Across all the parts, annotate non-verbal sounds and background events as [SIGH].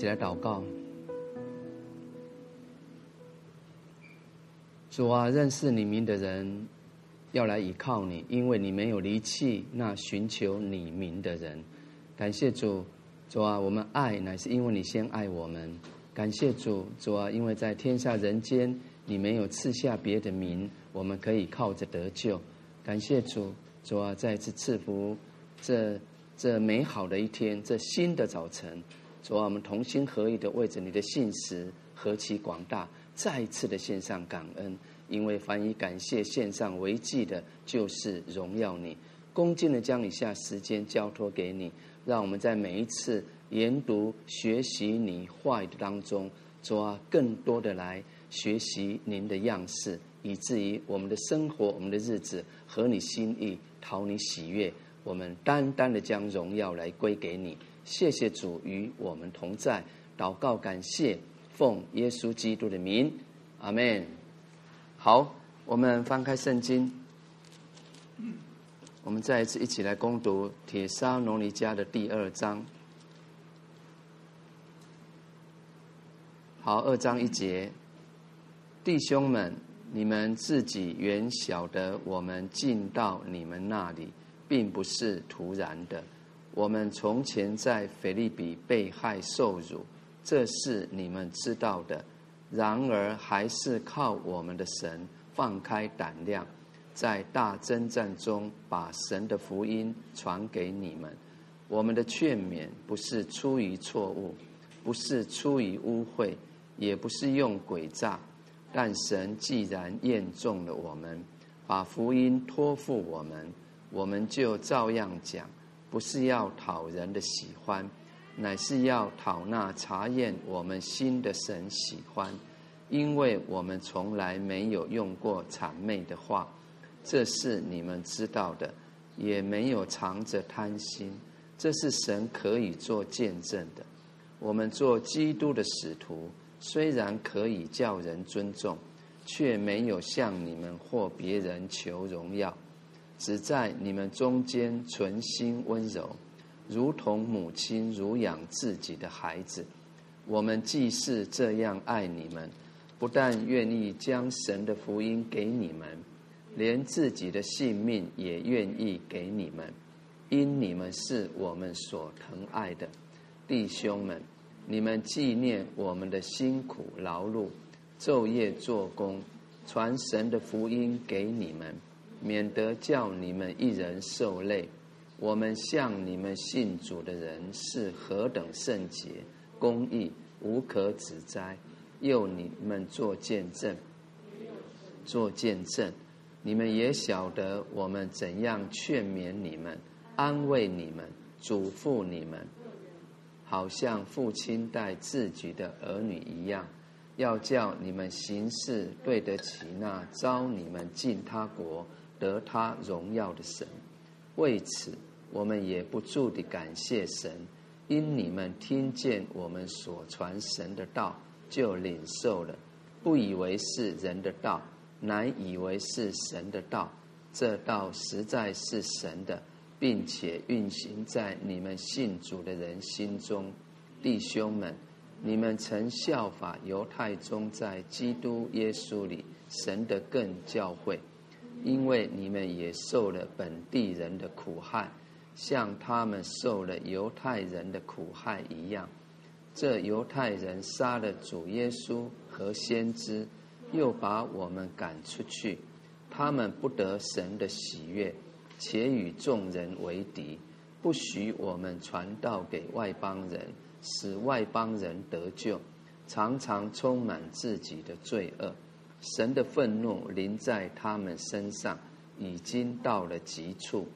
起来祷告。主啊，认识你名的人要来倚靠你，因为你没有离弃那寻求你名的人。感谢主，主啊，我们爱乃是因为你先爱我们。感谢主，主啊，因为在天下人间，你没有赐下别的名，我们可以靠着得救。感谢主，主啊，再次赐福这这美好的一天，这新的早晨。主啊，我们同心合意的为着你的信实何其广大，再一次的献上感恩，因为凡以感谢献上为祭的，就是荣耀你，恭敬的将以下时间交托给你，让我们在每一次研读学习你话语的当中，主啊，更多的来学习您的样式，以至于我们的生活、我们的日子合你心意，讨你喜悦，我们单单的将荣耀来归给你。谢谢主与我们同在，祷告感谢，奉耶稣基督的名，阿门。好，我们翻开圣经，我们再一次一起来攻读《帖撒罗尼迦》的第二章。好，二章一节，弟兄们，你们自己原晓得，我们进到你们那里，并不是突然的。我们从前在腓立比被害受辱，这是你们知道的。然而还是靠我们的神放开胆量，在大征战中把神的福音传给你们。我们的劝勉不是出于错误，不是出于污秽，也不是用诡诈。但神既然验中了我们，把福音托付我们，我们就照样讲。不是要讨人的喜欢，乃是要讨那查验我们心的神喜欢，因为我们从来没有用过谄媚的话，这是你们知道的，也没有藏着贪心，这是神可以做见证的。我们做基督的使徒，虽然可以叫人尊重，却没有向你们或别人求荣耀。只在你们中间存心温柔，如同母亲乳养自己的孩子。我们既是这样爱你们，不但愿意将神的福音给你们，连自己的性命也愿意给你们，因你们是我们所疼爱的弟兄们。你们纪念我们的辛苦劳碌，昼夜做工，传神的福音给你们。免得叫你们一人受累，我们向你们信主的人是何等圣洁、公义、无可指摘，又你们做见证，做见证，你们也晓得我们怎样劝勉你们、安慰你们、嘱咐你们，好像父亲待自己的儿女一样，要叫你们行事对得起那召你们进他国。得他荣耀的神，为此我们也不住地感谢神，因你们听见我们所传神的道，就领受了，不以为是人的道，乃以为是神的道。这道实在是神的，并且运行在你们信主的人心中。弟兄们，你们曾效法犹太中在基督耶稣里神的更教会。因为你们也受了本地人的苦害，像他们受了犹太人的苦害一样。这犹太人杀了主耶稣和先知，又把我们赶出去。他们不得神的喜悦，且与众人为敌，不许我们传道给外邦人，使外邦人得救，常常充满自己的罪恶。神的愤怒临在他们身上，已经到了极处。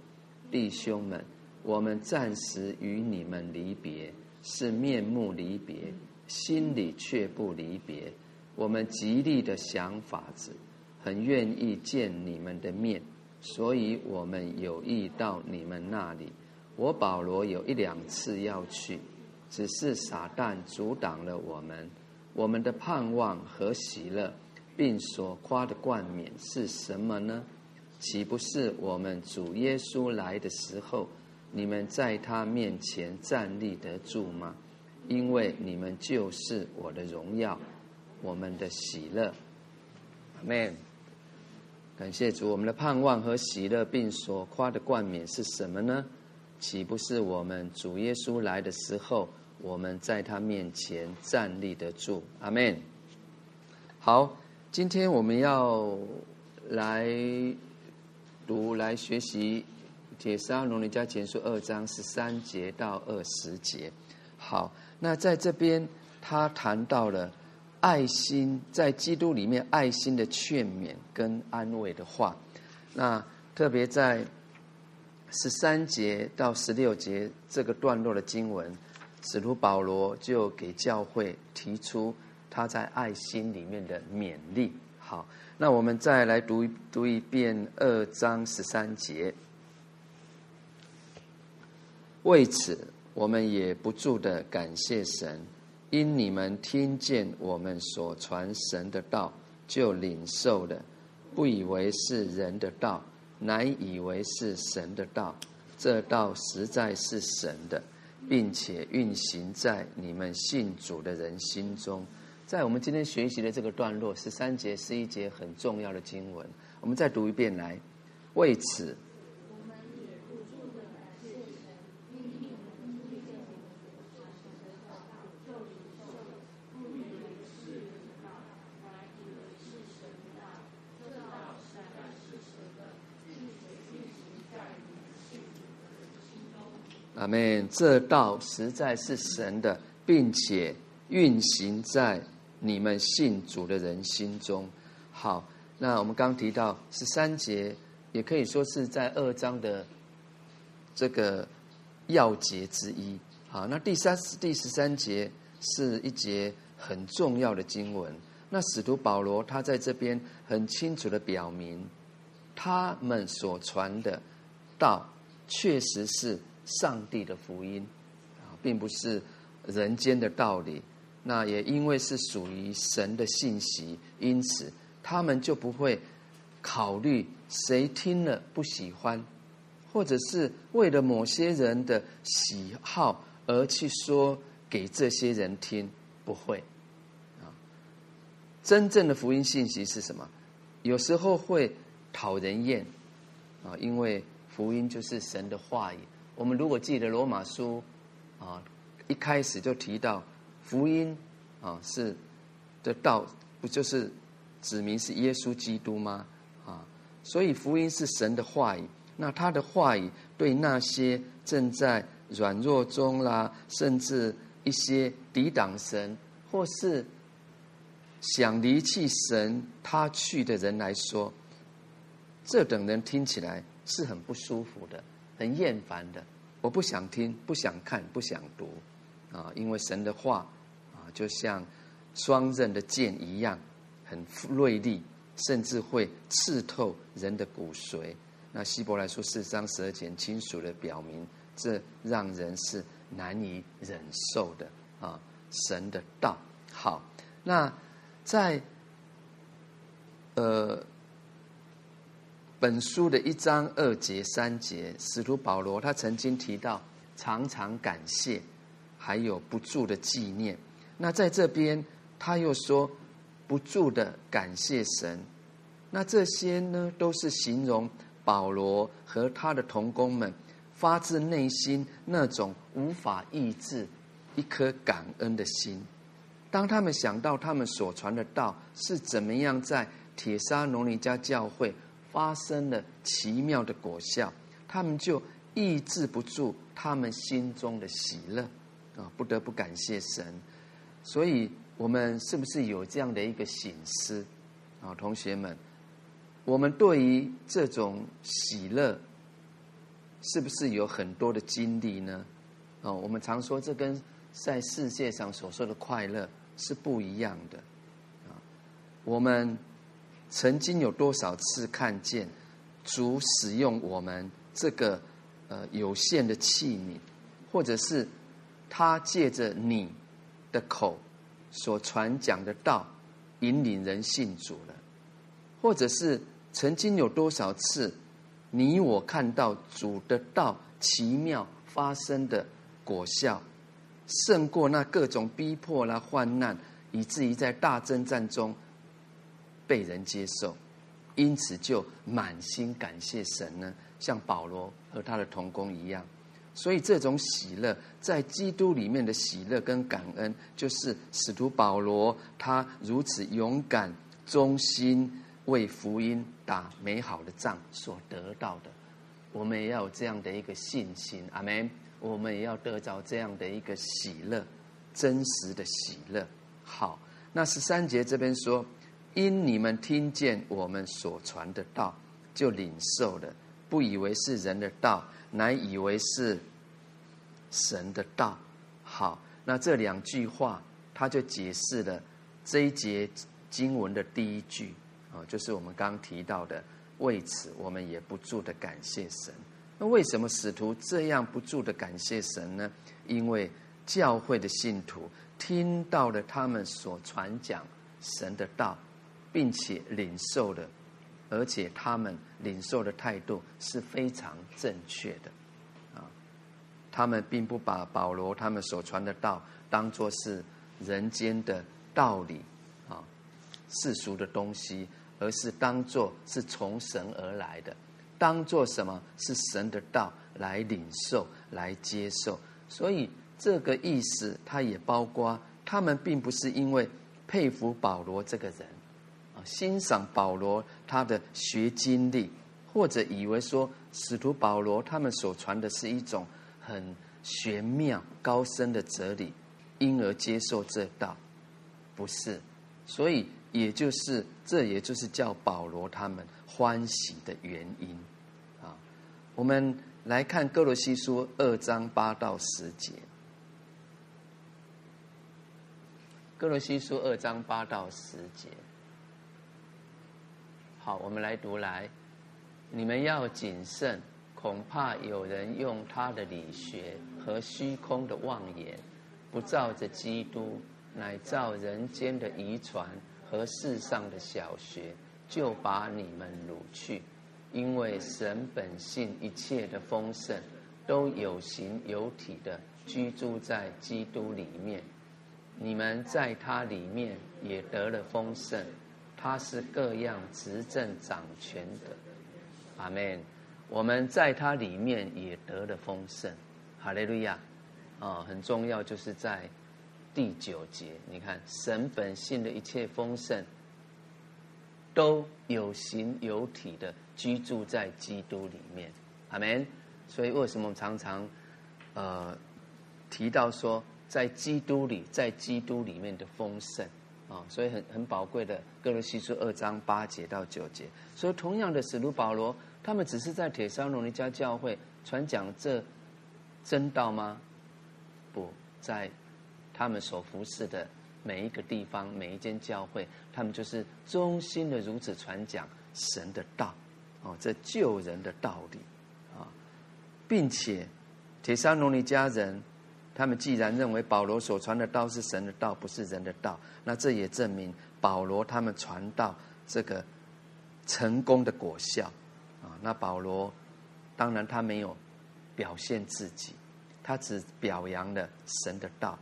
弟兄们，我们暂时与你们离别，是面目离别，心里却不离别。我们极力的想法子，很愿意见你们的面，所以我们有意到你们那里。我保罗有一两次要去，只是撒旦阻挡了我们。我们的盼望和喜乐。并所夸的冠冕是什么呢？岂不是我们主耶稣来的时候，你们在他面前站立得住吗？因为你们就是我的荣耀，我们的喜乐。阿门。感谢主，我们的盼望和喜乐，并所夸的冠冕是什么呢？岂不是我们主耶稣来的时候，我们在他面前站立得住？阿门。好，今天我们要来读、来学习《帖撒罗尼迦前书》二章十三节到二十节。好，那在这边他谈到了。爱心在基督里面，爱心的劝勉跟安慰的话，那特别在十三节到十六节这个段落的经文，使徒保罗就给教会提出他在爱心里面的勉励。好，那我们再来读读一遍二章十三节。为此，我们也不住的感谢神。因你们听见我们所传神的道，就领受了，不以为是人的道，乃以为是神的道。这道实在是神的，并且运行在你们信主的人心中。在我们今天学习的这个段落，十三节是一节很重要的经文。我们再读一遍来，为此。阿门。这道实在是神的，并且运行在你们信主的人心中。好，那我们刚提到十三节，也可以说是在二章的这个要节之一。好，那第三、第十三节是一节很重要的经文。那使徒保罗他在这边很清楚的表明，他们所传的道确实是。上帝的福音啊，并不是人间的道理。那也因为是属于神的信息，因此他们就不会考虑谁听了不喜欢，或者是为了某些人的喜好而去说给这些人听，不会啊。真正的福音信息是什么？有时候会讨人厌啊，因为福音就是神的话语。我们如果记得罗马书，啊，一开始就提到福音，啊，是的道，不就是指明是耶稣基督吗？啊，所以福音是神的话语，那他的话语对那些正在软弱中啦，甚至一些抵挡神或是想离弃神他去的人来说，这等人听起来是很不舒服的。很厌烦的，我不想听，不想看，不想读，啊，因为神的话，就像双刃的剑一样，很锐利，甚至会刺透人的骨髓。那希伯来书四章十二节清楚的表明，这让人是难以忍受的啊。神的道，好，那在呃。本书的一章二节三节，使徒保罗他曾经提到常常感谢，还有不住的纪念。那在这边他又说不住的感谢神。那这些呢，都是形容保罗和他的同工们发自内心那种无法抑制一颗感恩的心。当他们想到他们所传的道是怎么样在铁沙罗尼迦教会。发生了奇妙的果效，他们就抑制不住他们心中的喜乐啊，不得不感谢神。所以，我们是不是有这样的一个醒思啊，同学们？我们对于这种喜乐，是不是有很多的经历呢？啊，我们常说这跟在世界上所说的快乐是不一样的啊，我们。曾经有多少次看见主使用我们这个呃有限的器皿，或者是他借着你的口所传讲的道引领人信主了，或者是曾经有多少次你我看到主的道奇妙发生的果效，胜过那各种逼迫啦、患难，以至于在大征战中被人接受，因此就满心感谢神呢，像保罗和他的同工一样。所以这种喜乐，在基督里面的喜乐跟感恩，就是使徒保罗他如此勇敢、忠心为福音打美好的仗所得到的。我们也要有这样的一个信心，阿门。我们也要得着这样的一个喜乐，真实的喜乐。好，那十三节这边说，因你们听见我们所传的道，就领受了，不以为是人的道。乃以为是神的道。好，那这两句话，他就解释了这一节经文的第一句啊，就是我们刚刚提到的。为此，我们也不住的感谢神。那为什么使徒这样不住的感谢神呢？因为教会的信徒听到了他们所传讲神的道，并且领受了。而且他们领受的态度是非常正确的，啊，他们并不把保罗他们所传的道当作是人间的道理啊，世俗的东西，而是当作是从神而来的，当作什么是神的道来领受、来接受。所以这个意思，它也包括他们并不是因为佩服保罗这个人。欣赏保罗他的学经历，或者以为说使徒保罗他们所传的是一种很玄妙高深的哲理，因而接受这道，不是。所以也就是这，也就是叫保罗他们欢喜的原因啊。我们来看哥罗西书二章八到十节，哥罗西书二章八到十节。好，我们来读来，你们要谨慎，恐怕有人用他的理学和虚空的妄言，不照着基督，乃照人间的遗传和世上的小学，就把你们掳去。因为神本性一切的丰盛，都有形有体的居住在基督里面，你们在他里面也得了丰盛。他是各样执政掌权的，阿门。我们在他里面也得了丰盛，哈利路亚。啊，很重要，就是在第九节，你看神本性的一切丰盛，都有形有体的居住在基督里面，阿门。所以为什么常常呃提到说，在基督里，在基督里面的丰盛？啊，所以很很宝贵的，歌罗西书二章八节到九节。所以同样的，使徒保罗他们只是在帖撒罗尼迦教会传讲这真道吗？不在他们所服侍的每一个地方、每一间教会，他们就是衷心的如此传讲神的道，哦，这救人的道理啊，并且帖撒罗尼家人。他们既然认为保罗所传的道是神的道，不是人的道，那这也证明保罗他们传道这个成功的果效啊。那保罗当然他没有表现自己，他只表扬了神的道，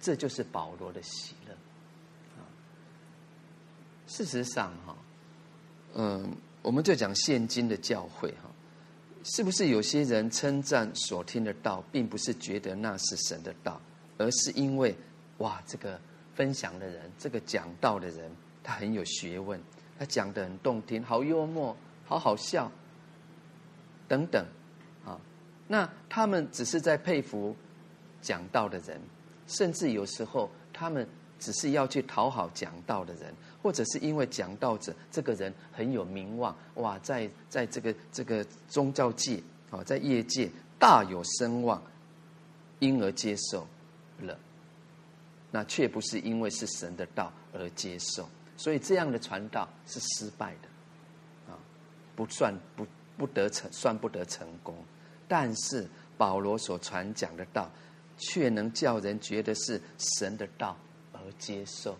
这就是保罗的喜乐啊。事实上，哈，嗯，我们就讲现今的教会哈。是不是有些人称赞所听的道，并不是觉得那是神的道，而是因为，哇，这个分享的人，这个讲道的人，他很有学问，他讲得很动听，好幽默，好好笑，等等，啊，那他们只是在佩服讲道的人，甚至有时候他们只是要去讨好讲道的人。或者是因为讲道者这个人很有名望，哇，在在这个这个宗教界啊，在业界大有声望，因而接受了，那却不是因为是神的道而接受，所以这样的传道是失败的，啊，不算不不得成，算不得成功。但是保罗所传讲的道，却能叫人觉得是神的道而接受。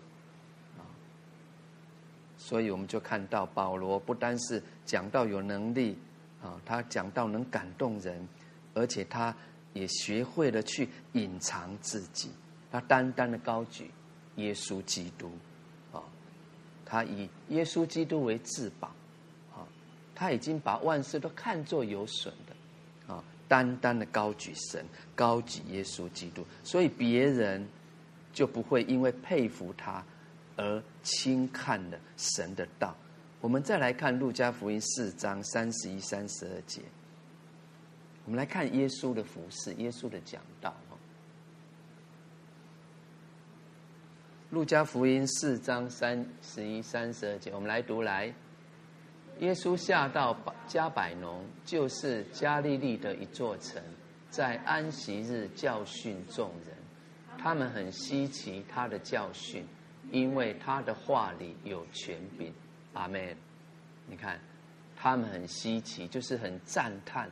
所以我们就看到保罗不单是讲到有能力啊，他讲到能感动人，而且他也学会了去隐藏自己，他单单的高举耶稣基督，啊，他以耶稣基督为至宝，啊，他已经把万事都看作有损的，啊，单单的高举神，高举耶稣基督，所以别人就不会因为佩服他而轻看了神的道。我们再来看路加福音四章三十一、三十二节。我们来看耶稣的服饰，耶稣的讲道。路加福音四章三十一、三十二节，我们来读来。耶稣下到迦百农，就是加利利的一座城，在安息日教训众人，他们很稀奇他的教训，因为他的话里有权柄。阿门。你看，他们很稀奇，就是很赞叹。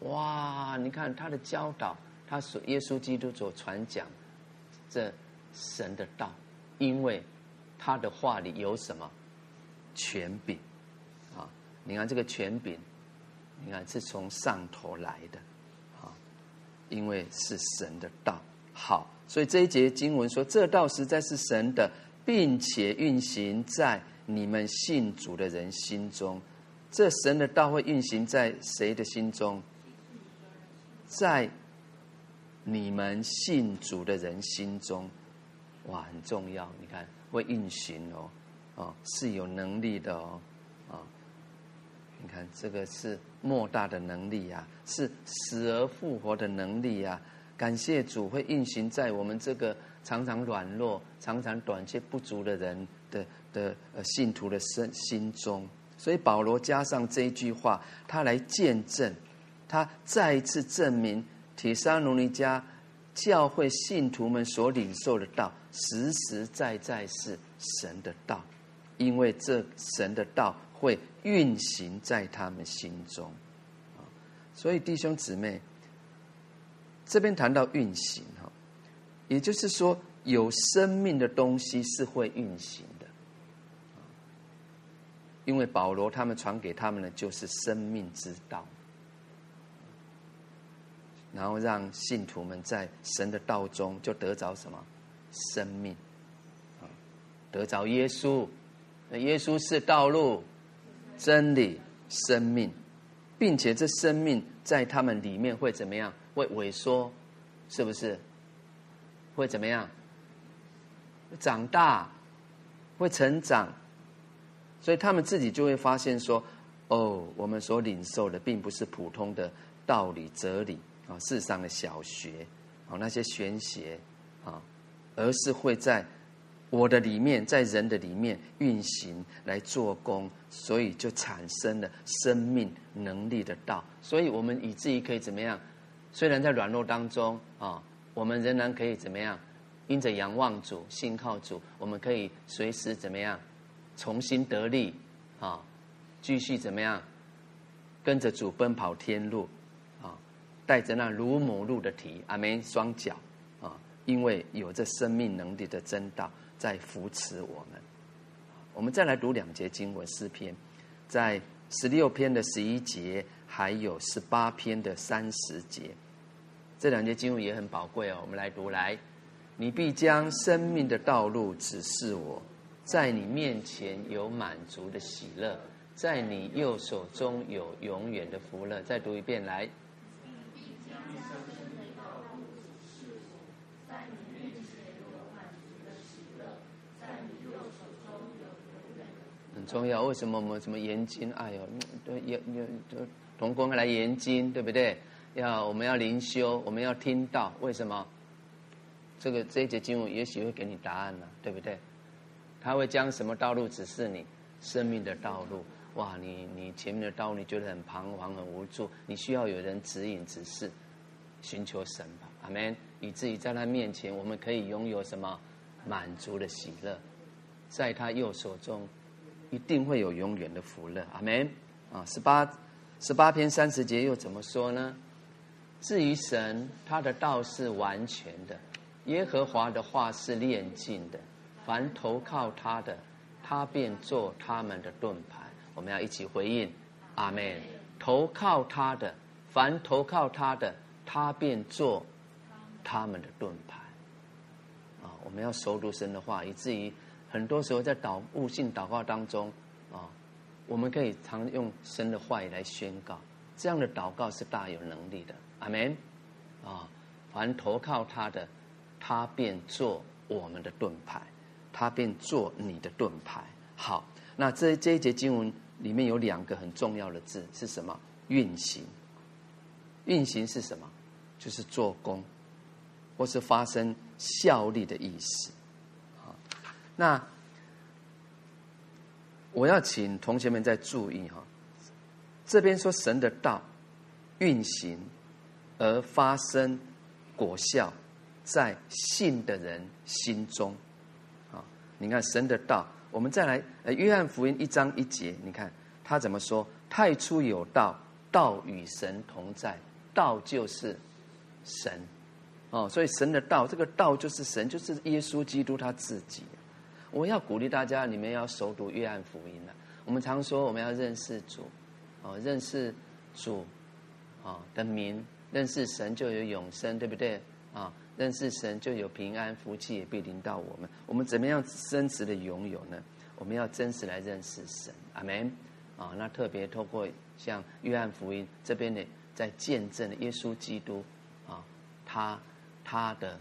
哇！你看他的教导，他所耶稣基督所传讲这神的道，因为他的话里有什么权柄啊？你看这个权柄，你看是从上头来的啊，因为是神的道。好，所以这一节经文说，这道实在是神的，并且运行在你们信主的人心中。这神的道会运行在谁的心中？在你们信主的人心中，哇，很重要。你看，会运行哦，哦，是有能力的哦，啊，你看这个是莫大的能力呀，是死而复活的能力呀。感谢主，会运行在我们这个常常软弱、常常短缺不足的人的的呃信徒的身心中。所以保罗加上这一句话，他来见证。他再一次证明，铁沙奴尼迦教会信徒们所领受的道，实实在在是神的道，因为这神的道会运行在他们心中。所以弟兄姊妹，这边谈到运行，也就是说，有生命的东西是会运行的，因为保罗他们传给他们的就是生命之道。然后让信徒们在神的道中就得着什么生命，得着耶稣，那耶稣是道路、真理、生命，并且这生命在他们里面会怎么样？会萎缩，是不是？会怎么样？长大，会成长，所以他们自己就会发现说：哦，我们所领受的并不是普通的道理、哲理。啊，世上的小学，啊，那些玄学，啊，而是会在我的里面，在人的里面运行来做工，所以就产生了生命能力的道。所以我们以至于可以怎么样？虽然在软弱当中啊，我们仍然可以怎么样？因着仰望主、信靠主，我们可以随时怎么样？重新得力啊，继续怎么样？跟着主奔跑天路。啊带着那如母鹿的蹄，阿门，双脚啊，因为有这生命能力的真道在扶持我们。我们再来读两节经文诗篇，在十六篇的十一节，还有十八篇的三十节，这两节经文也很宝贵哦。我们来读来，你必将生命的道路指示我，在你面前有满足的喜乐，在你右手中有永远的福乐。再读一遍来。很重要？为什么我们什么研经？哎呦，都也也同工来研经，对不对？要我们要灵修，我们要听道。为什么？这个这一节经文也许会给你答案呢，对不对？他会将什么道路指示你？生命的道路。哇，你你前面的道路你觉得很彷徨、很无助，你需要有人指引、指示，寻求神吧。阿门。以至于在他面前，我们可以拥有什么满足的喜乐，在他右手中。一定会有永远的福乐，阿门啊！十八十八篇三十节又怎么说呢？至于神，他的道是完全的，耶和华的话是炼净的，凡投靠他的，他便做他们的盾牌。我们要一起回应，阿门。投靠他的，凡投靠他的，他便做他们的盾牌。啊，我们要熟读神的话，以至于很多时候在祷悟性祷告当中，啊，我们可以常用神的话语来宣告，这样的祷告是大有能力的。阿门。啊，凡投靠他的，他便做我们的盾牌，他便做你的盾牌。好，那这这一节经文里面有两个很重要的字是什么？运行。运行是什么？就是做工，或是发生效力的意思。好，那我要请同学们再注意哈，这边说神的道运行而发生果效，在信的人心中。啊，你看神的道，我们再来呃，约翰福音一章一节，你看他怎么说？太初有道，道与神同在。道就是神，哦，所以神的道，这个道就是神，就是耶稣基督他自己。我要鼓励大家，你们要熟读约翰福音了。我们常说我们要认识主，哦，认识主，啊的名，认识神就有永生，对不对？啊，认识神就有平安，福气也必临到我们。我们怎么样真实的拥有呢？我们要真实来认识神，阿门。啊，那特别透过像约翰福音这边的。在见证耶稣基督啊，他他的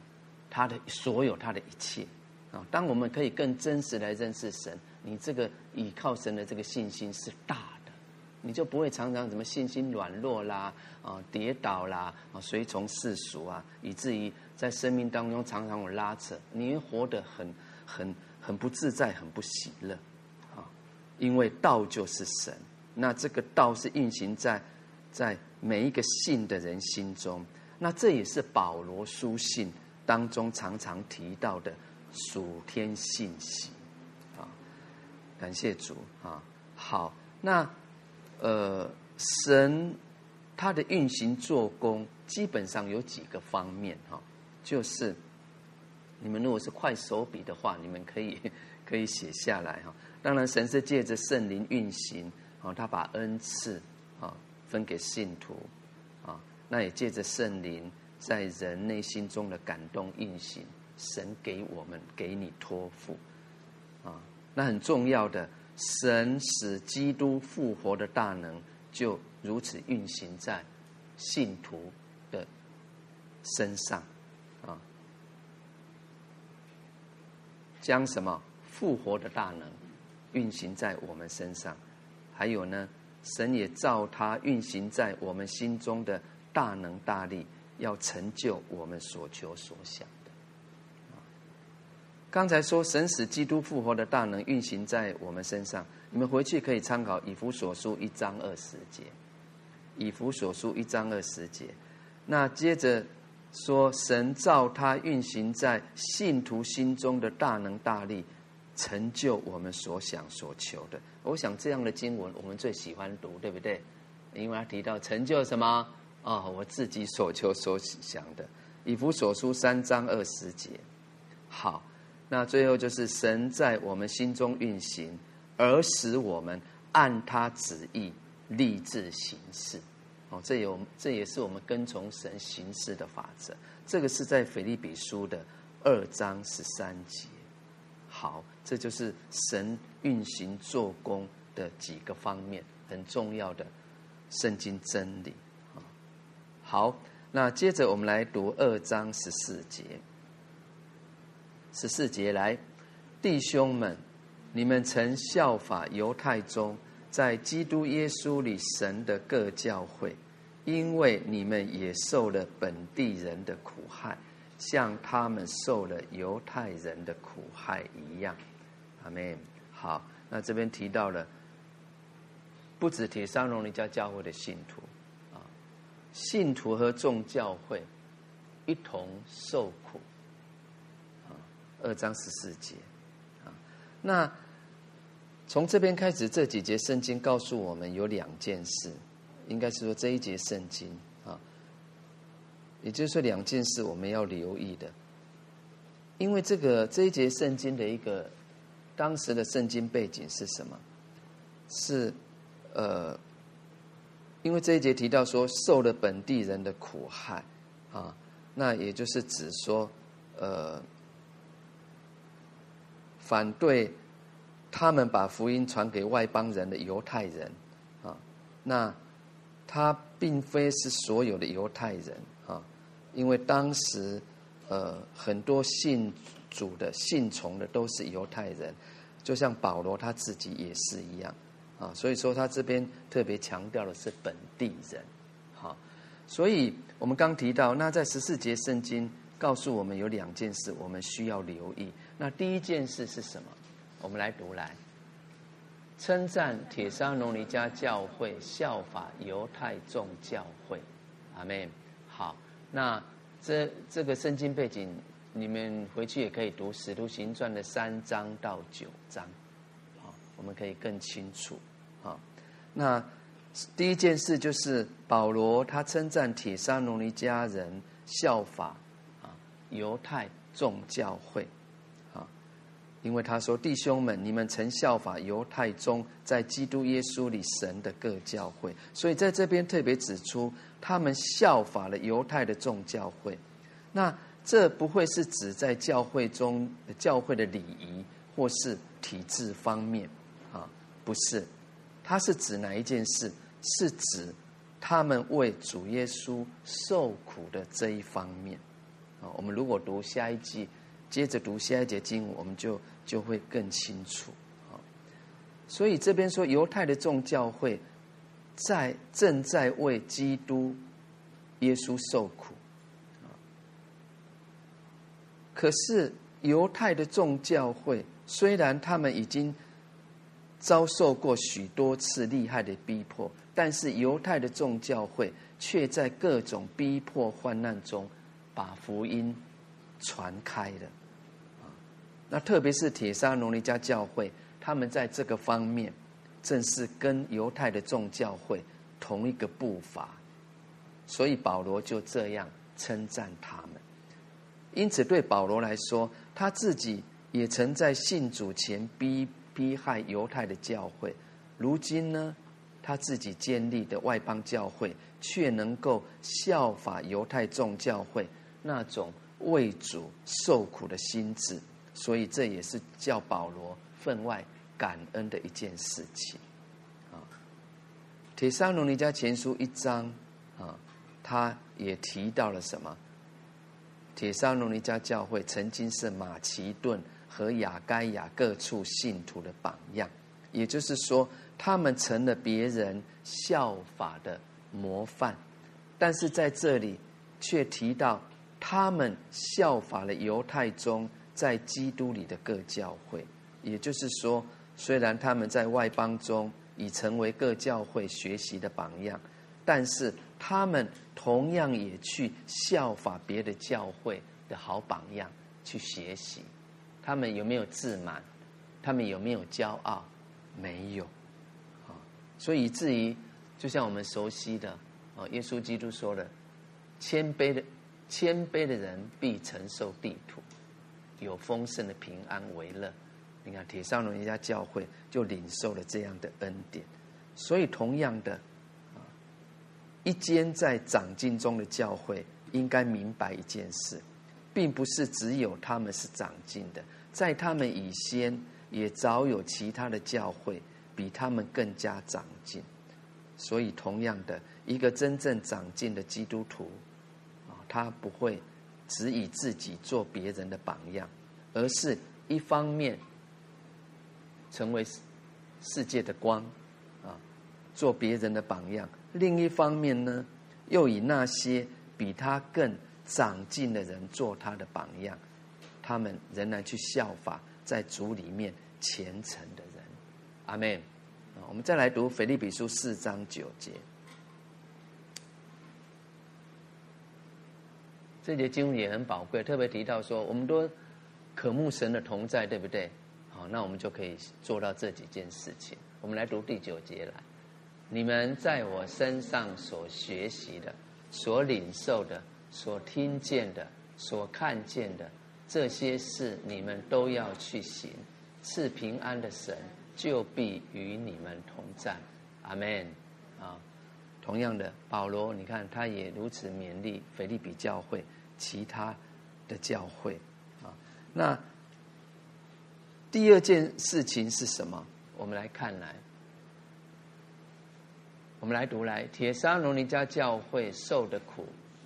他的所有他的一切啊，当我们可以更真实来认识神，你这个倚靠神的这个信心是大，你就不会常常什么信心软弱啦啊，跌倒啦啊，随从世俗啊，以至于在生命当中常常有拉扯，你活得很很很不自在，很不喜乐啊，因为道就是神，那这个道是运行在在。每一个信的人心中，那这也是保罗书信当中常常提到的属天信息啊。感谢主啊！好，那呃，神他的运行做工基本上有几个方面哈，就是你们如果是快手笔的话，你们可以 [LAUGHS] 可以写下来哈。当然，神是借着圣灵运行啊，他把恩赐啊。分给信徒，啊，那也借着圣灵在人内心中的感动运行，神给我们给你托付，啊，那很重要的，神使基督复活的大能就如此运行在信徒的身上，啊，将什么复活的大能运行在我们身上，还有呢？神也照他运行在我们心中的大能大力，要成就我们所求所想。刚才说神使基督复活的大能运行在我们身上，你们回去可以参考以弗所书一章二十节。以弗所书一章二十节，那接着说神照他运行在信徒心中的大能大力。成就我们所想所求的，我想这样的经文我们最喜欢读，对不对？因为他提到成就什么、哦？我自己所求所想的。以弗所书三章二十节。好，那最后就是神在我们心中运行，而使我们按他旨意立志行事。哦，这有这也是我们跟从神行事的法则。这个是在腓立比书的二章十三节。好，这就是神运行做工的几个方面，很重要的圣经真理。好，那接着我们来读二章十四节。十四节来，弟兄们，你们曾效法犹太中，在基督耶稣里神的各教会，因为你们也受了本地人的苦害。像他们受了犹太人的苦害一样，阿门。好，那这边提到了，不止铁山荣林教教会的信徒啊，信徒和众教会一同受苦。二章十四节啊，那从这边开始，这几节圣经告诉我们有两件事，应该是说这一节圣经啊。也就是说，两件事我们要留意的，因为这个这一节圣经的一个当时的圣经背景是什么？是呃，因为这一节提到说受了本地人的苦害，啊，那也就是指说，呃，反对他们把福音传给外邦人的犹太人啊，那他并非是所有的犹太人啊，因为当时呃很多信主的、信从的都是犹太人，就像保罗他自己也是一样。啊，所以说他这边特别强调的是本地人，好，所以我们刚提到，那在十四节圣经告诉我们有两件事，我们需要留意。那第一件事是什么？我们来读来，称赞帖撒罗尼迦教会，效法犹太众教会，阿门。好，那这这个圣经背景，你们回去也可以读《使徒行传》的三章到九章。好我们可以更清楚，好，那第一件事就是保罗他称赞帖撒罗尼迦人效法犹太众教会，啊，因为他说弟兄们，你们曾效法犹太中在基督耶稣里神的各教会，所以在这边特别指出他们效法了犹太的众教会，那这不会是指在教会中教会的礼仪或是体制方面啊。不是，它是指哪一件事？是指他们为主耶稣受苦的这一方面。我们如果读下一季，接着读下一节经文，我们就就会更清楚。啊，所以这边说犹太的众教会在正在为基督耶稣受苦。啊，可是犹太的众教会虽然他们已经。遭受过许多次厉害的逼迫，但是犹太的众教会却在各种逼迫患难中，把福音传开了。啊那特别是帖撒罗尼迦教会，他们在这个方面，正是跟犹太的众教会同一个步伐，所以保罗就这样称赞他们。因此，对保罗来说，他自己也曾在信主前逼。逼害犹太的教会，如今呢，他自己建立的外邦教会，却能够效法犹太众教会那种为主受苦的心志，所以这也是叫保罗分外感恩的一件事情。啊，帖撒罗尼迦前书一章啊，他也提到了什么？帖撒罗尼迦教会曾经是马其顿。和亚该亚各处信徒的榜样，也就是说，他们成了别人效法的模范。但是在这里却提到，他们效法了犹太中在基督里的各教会。也就是说，虽然他们在外邦中已成为各教会学习的榜样，但是他们同样也去效法别的教会的好榜样去学习。他们有没有自满？他们有没有骄傲？没有，啊，所以以至于就像我们熟悉的啊，耶稣基督说的：“谦卑的谦卑的人必承受地土，有丰盛的平安为乐。”你看，帖撒罗尼迦教会就领受了这样的恩典。所以，同样的啊，一间在长进中的教会应该明白一件事。并不是只有他们是长进的，在他们以先也早有其他的教会比他们更加长进，所以同样的一个真正长进的基督徒，他不会只以自己做别人的榜样，而是一方面成为世界的光啊，做别人的榜样；另一方面呢，又以那些比他更。长进的人做他的榜样，他们仍然去效法在主里面虔诚的人。阿门。我们再来读腓立比书四章九节，这节经文也很宝贵，特别提到说，我们都渴慕神的同在，对不对？好，那我们就可以做到这几件事情。我们来读第九节来，你们在我身上所学习的，所领受的。所听见的、所看见的这些事，你们都要去行。赐平安的神就必与你们同在。阿门。啊，同样的，保罗，你看他也如此勉励腓利比教会，其他的教会啊。那第二件事情是什么？我们来看来，我们来读来，铁沙罗尼迦教会受的苦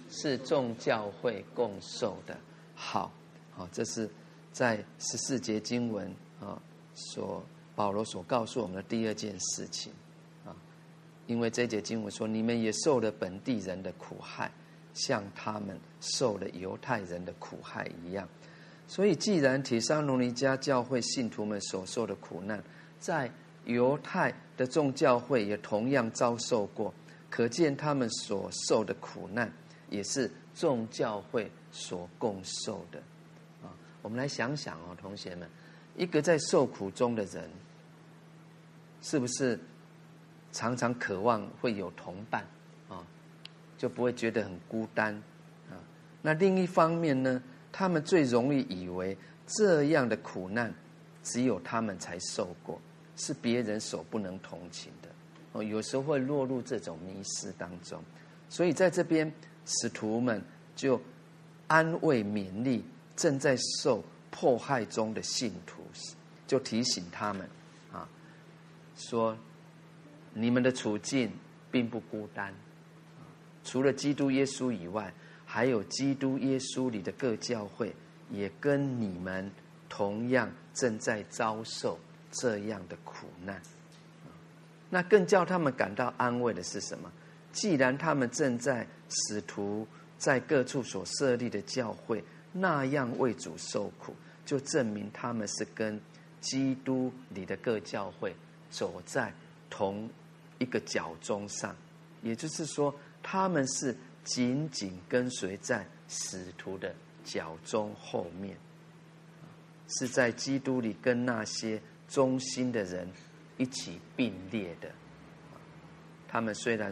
是众教会共受的。好，好，这是在十四节经文啊，所保罗所告诉我们的第二件事情。因为这节经文说，你们也受了本地人的苦害，像他们受了犹太人的苦害一样。所以，既然帖撒罗尼迦教会信徒们所受的苦难，在犹太的众教会也同样遭受过，可见他们所受的苦难也是众教会所共受的。啊，我们来想想哦，同学们，一个在受苦中的人，是不是？常常渴望会有同伴，啊，就不会觉得很孤单，啊。那另一方面呢，他们最容易以为这样的苦难只有他们才受过，是别人所不能同情的。哦，有时候会落入这种迷失当中。所以在这边，使徒们就安慰勉励正在受迫害中的信徒，就提醒他们，啊，说。你们的处境并不孤单，除了基督耶稣以外，还有基督耶稣里的各教会也跟你们同样正在遭受这样的苦难。那更叫他们感到安慰的是什么？既然他们正在使徒在各处所设立的教会那样为主受苦，就证明他们是跟基督里的各教会走在同。一个脚踪上，也就是说，他们是紧紧跟随在使徒的脚踪后面，是在基督里跟那些忠心的人一起并列的。他们虽然